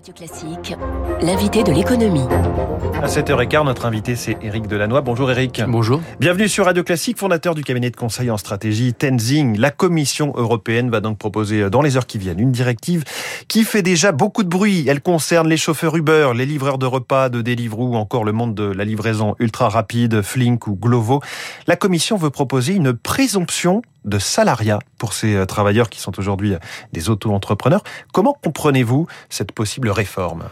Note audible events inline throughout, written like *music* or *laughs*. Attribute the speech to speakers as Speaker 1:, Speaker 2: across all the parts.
Speaker 1: Radio Classique, l'invité de l'économie.
Speaker 2: À 7h15, notre invité c'est Éric Delannoy. Bonjour Éric.
Speaker 3: Bonjour.
Speaker 2: Bienvenue sur Radio Classique, fondateur du cabinet de conseil en stratégie Tenzing. La Commission européenne va donc proposer dans les heures qui viennent une directive qui fait déjà beaucoup de bruit. Elle concerne les chauffeurs Uber, les livreurs de repas de Deliveroo ou encore le monde de la livraison ultra rapide, Flink ou Glovo. La Commission veut proposer une présomption de salariat pour ces euh, travailleurs qui sont aujourd'hui euh, des auto-entrepreneurs. Comment comprenez-vous cette possible réforme?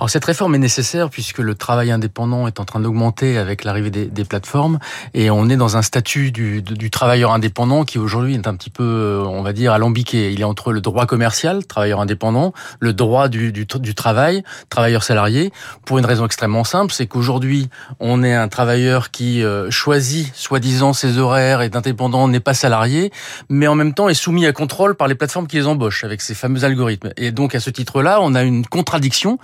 Speaker 3: Alors cette réforme est nécessaire puisque le travail indépendant est en train d'augmenter avec l'arrivée des, des, plateformes et on est dans un statut du, du travailleur indépendant qui aujourd'hui est un petit peu, euh, on va dire, alambiqué. Il est entre le droit commercial, travailleur indépendant, le droit du, du, du travail, travailleur salarié, pour une raison extrêmement simple, c'est qu'aujourd'hui on est un travailleur qui euh, choisit soi-disant ses horaires et d'indépendant n'est pas salarié, mais en même temps est soumis à contrôle par les plateformes qui les embauchent avec ces fameux algorithmes. Et donc à ce titre-là, on a une contradiction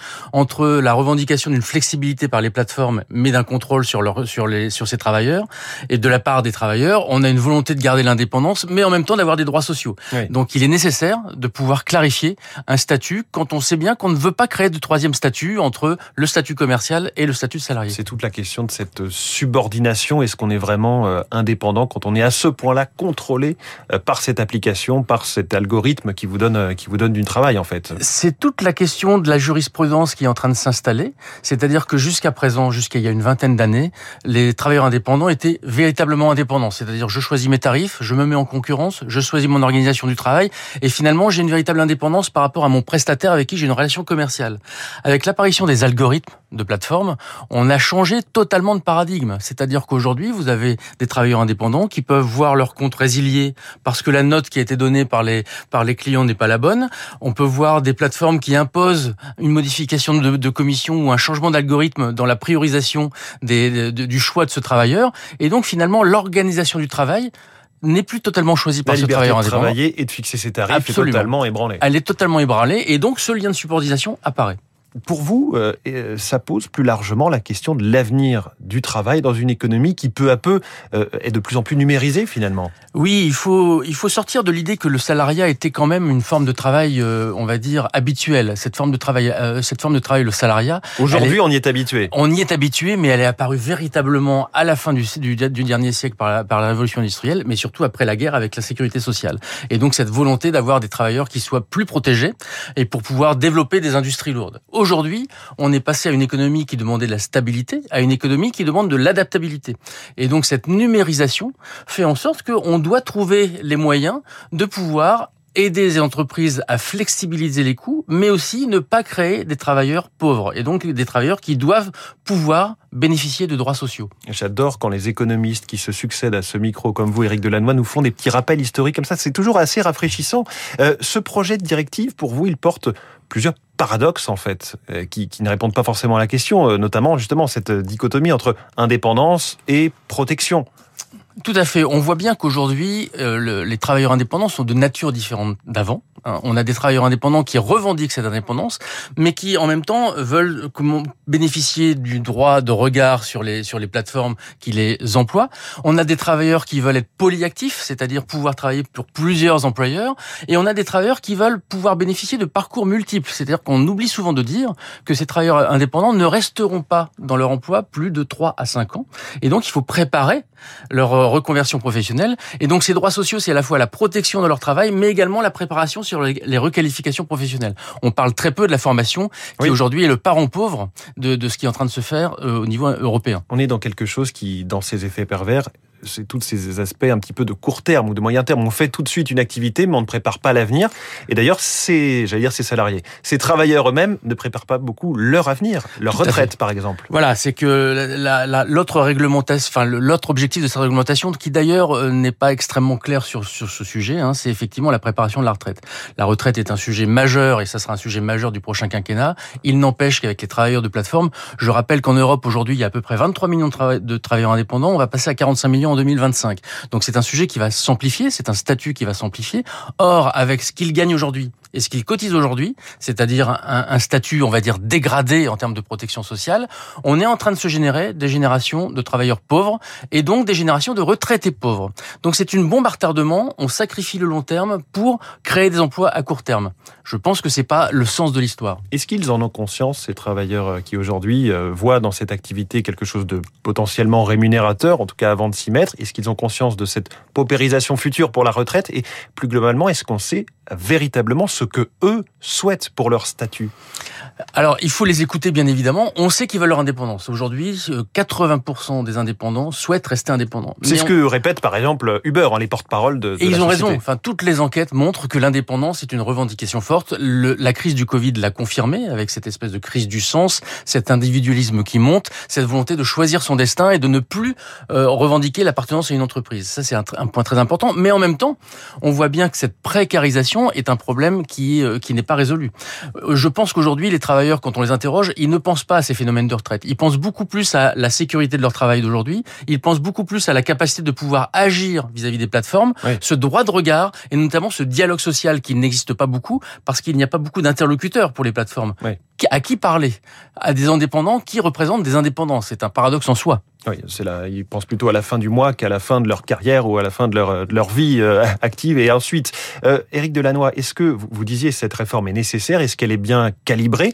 Speaker 3: entre la revendication d'une flexibilité par les plateformes, mais d'un contrôle sur leur, sur les, sur ces travailleurs, et de la part des travailleurs, on a une volonté de garder l'indépendance, mais en même temps d'avoir des droits sociaux. Oui. Donc, il est nécessaire de pouvoir clarifier un statut quand on sait bien qu'on ne veut pas créer de troisième statut entre le statut commercial et le statut de salarié.
Speaker 2: C'est toute la question de cette subordination. Est-ce qu'on est vraiment euh, indépendant quand on est à ce point-là contrôlé euh, par cette application, par cet algorithme qui vous donne, euh, qui vous donne du travail, en fait?
Speaker 3: C'est toute la question de la jurisprudence qui est en train de s'installer. C'est-à-dire que jusqu'à présent, jusqu'à il y a une vingtaine d'années, les travailleurs indépendants étaient véritablement indépendants. C'est-à-dire je choisis mes tarifs, je me mets en concurrence, je choisis mon organisation du travail et finalement j'ai une véritable indépendance par rapport à mon prestataire avec qui j'ai une relation commerciale. Avec l'apparition des algorithmes de plateforme, on a changé totalement de paradigme. C'est-à-dire qu'aujourd'hui, vous avez des travailleurs indépendants qui peuvent voir leur compte résilié parce que la note qui a été donnée par les, par les clients n'est pas la bonne. On peut voir des plateformes qui imposent une modification de, de commission ou un changement d'algorithme dans la priorisation des, de, du choix de ce travailleur. Et donc, finalement, l'organisation du travail n'est plus totalement choisie par
Speaker 2: la
Speaker 3: ce travailleur
Speaker 2: de
Speaker 3: indépendant.
Speaker 2: travailler et de fixer ses tarifs
Speaker 3: Absolument.
Speaker 2: est totalement ébranlée.
Speaker 3: Elle est totalement ébranlée et donc ce lien de subordination apparaît
Speaker 2: pour vous, euh, ça pose plus largement la question de l'avenir du travail dans une économie qui peu à peu euh, est de plus en plus numérisée finalement.
Speaker 3: Oui, il faut il faut sortir de l'idée que le salariat était quand même une forme de travail, euh, on va dire habituelle. Cette forme de travail, euh, cette forme de travail, le salariat.
Speaker 2: Aujourd'hui, on y est habitué.
Speaker 3: On y est habitué, mais elle est apparue véritablement à la fin du, du, du dernier siècle par la, par la révolution industrielle, mais surtout après la guerre avec la sécurité sociale. Et donc cette volonté d'avoir des travailleurs qui soient plus protégés et pour pouvoir développer des industries lourdes. Aujourd'hui, on est passé à une économie qui demandait de la stabilité, à une économie qui demande de l'adaptabilité. Et donc cette numérisation fait en sorte qu'on doit trouver les moyens de pouvoir aider les entreprises à flexibiliser les coûts, mais aussi ne pas créer des travailleurs pauvres, et donc des travailleurs qui doivent pouvoir bénéficier de droits sociaux.
Speaker 2: J'adore quand les économistes qui se succèdent à ce micro, comme vous, Éric Delannoy, nous font des petits rappels historiques comme ça. C'est toujours assez rafraîchissant. Euh, ce projet de directive, pour vous, il porte plusieurs paradoxes en fait, euh, qui, qui, ne répondent pas forcément à la question, euh, notamment justement cette dichotomie entre indépendance et protection.
Speaker 3: Tout à fait. On voit bien qu'aujourd'hui, euh, le, les travailleurs indépendants sont de nature différente d'avant. Hein. On a des travailleurs indépendants qui revendiquent cette indépendance, mais qui en même temps veulent bénéficier du droit de regard sur les sur les plateformes qui les emploient. On a des travailleurs qui veulent être polyactifs, c'est-à-dire pouvoir travailler pour plusieurs employeurs, et on a des travailleurs qui veulent pouvoir bénéficier de parcours multiples. C'est-à-dire qu'on oublie souvent de dire que ces travailleurs indépendants ne resteront pas dans leur emploi plus de 3 à 5 ans, et donc il faut préparer leur reconversion professionnelle. Et donc ces droits sociaux, c'est à la fois la protection de leur travail, mais également la préparation sur les requalifications professionnelles. On parle très peu de la formation, qui oui. aujourd'hui est le parent pauvre de, de, ce qui est en train de se faire euh, au niveau européen.
Speaker 2: On est dans quelque chose qui, dans ses effets pervers, c'est tous ces aspects un petit peu de court terme ou de moyen terme. On fait tout de suite une activité, mais on ne prépare pas l'avenir. Et d'ailleurs, c'est, j'allais dire, ces salariés, ces travailleurs eux-mêmes ne préparent pas beaucoup leur avenir, leur tout retraite, par exemple.
Speaker 3: Voilà, c'est que l'autre réglementation, enfin l'autre objectif de cette réglementation, qui d'ailleurs euh, n'est pas extrêmement clair sur sur ce sujet, hein, c'est effectivement la préparation de la retraite. La retraite est un sujet majeur et ça sera un sujet majeur du prochain quinquennat. Il n'empêche qu'avec les travailleurs de plateforme, je rappelle qu'en Europe aujourd'hui, il y a à peu près 23 millions de travailleurs indépendants. On va passer à 45 millions en 2025. Donc c'est un sujet qui va s'amplifier, c'est un statut qui va s'amplifier. Or, avec ce qu'ils gagnent aujourd'hui et ce qu'ils cotisent aujourd'hui, c'est-à-dire un, statut, on va dire, dégradé en termes de protection sociale, on est en train de se générer des générations de travailleurs pauvres et donc des générations de retraités pauvres. Donc c'est une bombe à retardement, on sacrifie le long terme pour créer des emplois à court terme. Je pense que c'est pas le sens de l'histoire.
Speaker 2: Est-ce qu'ils en ont conscience, ces travailleurs euh, qui aujourd'hui euh, voient dans cette activité quelque chose de potentiellement rémunérateur, en tout cas avant de s'y mettre? Est-ce qu'ils ont conscience de cette paupérisation future pour la retraite? Et plus globalement, est-ce qu'on sait véritablement ce que eux souhaitent pour leur statut
Speaker 3: alors, il faut les écouter, bien évidemment. On sait qu'ils veulent leur indépendance. Aujourd'hui, 80% euh, des indépendants souhaitent rester indépendants.
Speaker 2: C'est ce que répète, par exemple, Uber, hein, les porte-parole de, de,
Speaker 3: Et
Speaker 2: ils
Speaker 3: ont raison. Enfin, toutes les enquêtes montrent que l'indépendance est une revendication forte. Le, la crise du Covid l'a confirmé avec cette espèce de crise du sens, cet individualisme qui monte, cette volonté de choisir son destin et de ne plus euh, revendiquer l'appartenance à une entreprise. Ça, c'est un, un, point très important. Mais en même temps, on voit bien que cette précarisation est un problème qui, euh, qui n'est pas résolu. Euh, je pense qu'aujourd'hui, les travailleurs, quand on les interroge, ils ne pensent pas à ces phénomènes de retraite. Ils pensent beaucoup plus à la sécurité de leur travail d'aujourd'hui. Ils pensent beaucoup plus à la capacité de pouvoir agir vis-à-vis des plateformes, oui. ce droit de regard et notamment ce dialogue social qui n'existe pas beaucoup parce qu'il n'y a pas beaucoup d'interlocuteurs pour les plateformes. Oui. À qui parler? À des indépendants qui représentent des indépendants. C'est un paradoxe en soi.
Speaker 2: Oui, c'est là. Ils pensent plutôt à la fin du mois qu'à la fin de leur carrière ou à la fin de leur, vie euh, active. Et ensuite, euh, Éric Delannoy, est-ce que vous, vous disiez cette réforme est nécessaire? Est-ce qu'elle est bien calibrée?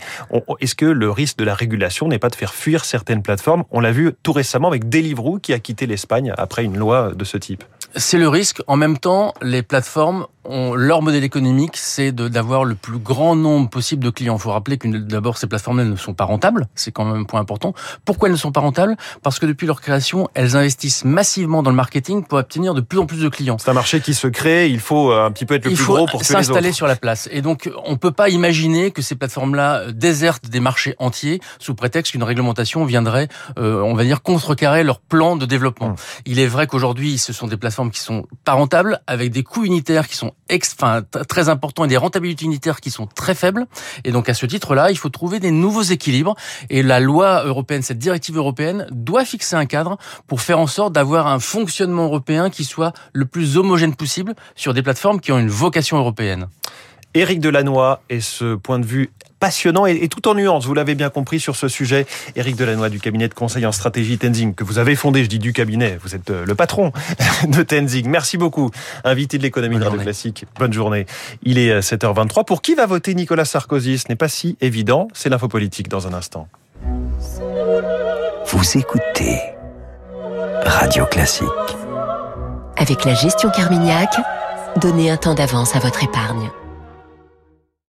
Speaker 2: Est-ce que le risque de la régulation n'est pas de faire fuir certaines plateformes? On l'a vu tout récemment avec Deliveroo qui a quitté l'Espagne après une loi de ce type.
Speaker 3: C'est le risque. En même temps, les plateformes ont leur modèle économique, c'est d'avoir le plus grand nombre possible de clients. Il faut rappeler que d'abord ces plateformes ne sont pas rentables, c'est quand même un point important. Pourquoi elles ne sont pas rentables? Parce que depuis leur création, elles investissent massivement dans le marketing pour obtenir de plus en plus de clients.
Speaker 2: C'est un marché qui se crée, il faut un petit peu être le
Speaker 3: il
Speaker 2: plus gros pour
Speaker 3: s'installer sur la place. Et donc on peut pas imaginer que ces plateformes-là désertent des marchés entiers sous prétexte qu'une réglementation viendrait, euh, on va dire, contrecarrer leur plan de développement. Mmh. Il est vrai qu'aujourd'hui, ce sont des plateformes qui sont pas rentables, avec des coûts unitaires qui sont très importants et des rentabilités unitaires qui sont très faibles. Et donc à ce titre-là, il faut trouver des nouveaux équilibres. Et la loi européenne, cette directive européenne, doit fixer un cadre pour faire en sorte d'avoir un fonctionnement européen qui soit le plus homogène possible sur des plateformes qui ont une vocation européenne.
Speaker 2: Éric Delannoy et ce point de vue passionnant et, et, tout en nuances, vous l'avez bien compris sur ce sujet. Éric Delannoy du cabinet de conseil en stratégie Tenzing, que vous avez fondé, je dis du cabinet, vous êtes le patron *laughs* de Tenzing. Merci beaucoup, invité de l'économie de Radio Classique. Bonne journée. Il est 7h23. Pour qui va voter Nicolas Sarkozy? Ce n'est pas si évident, c'est l'info politique dans un instant.
Speaker 4: Vous écoutez Radio Classique.
Speaker 1: Avec la gestion Carmignac, donnez un temps d'avance à votre épargne.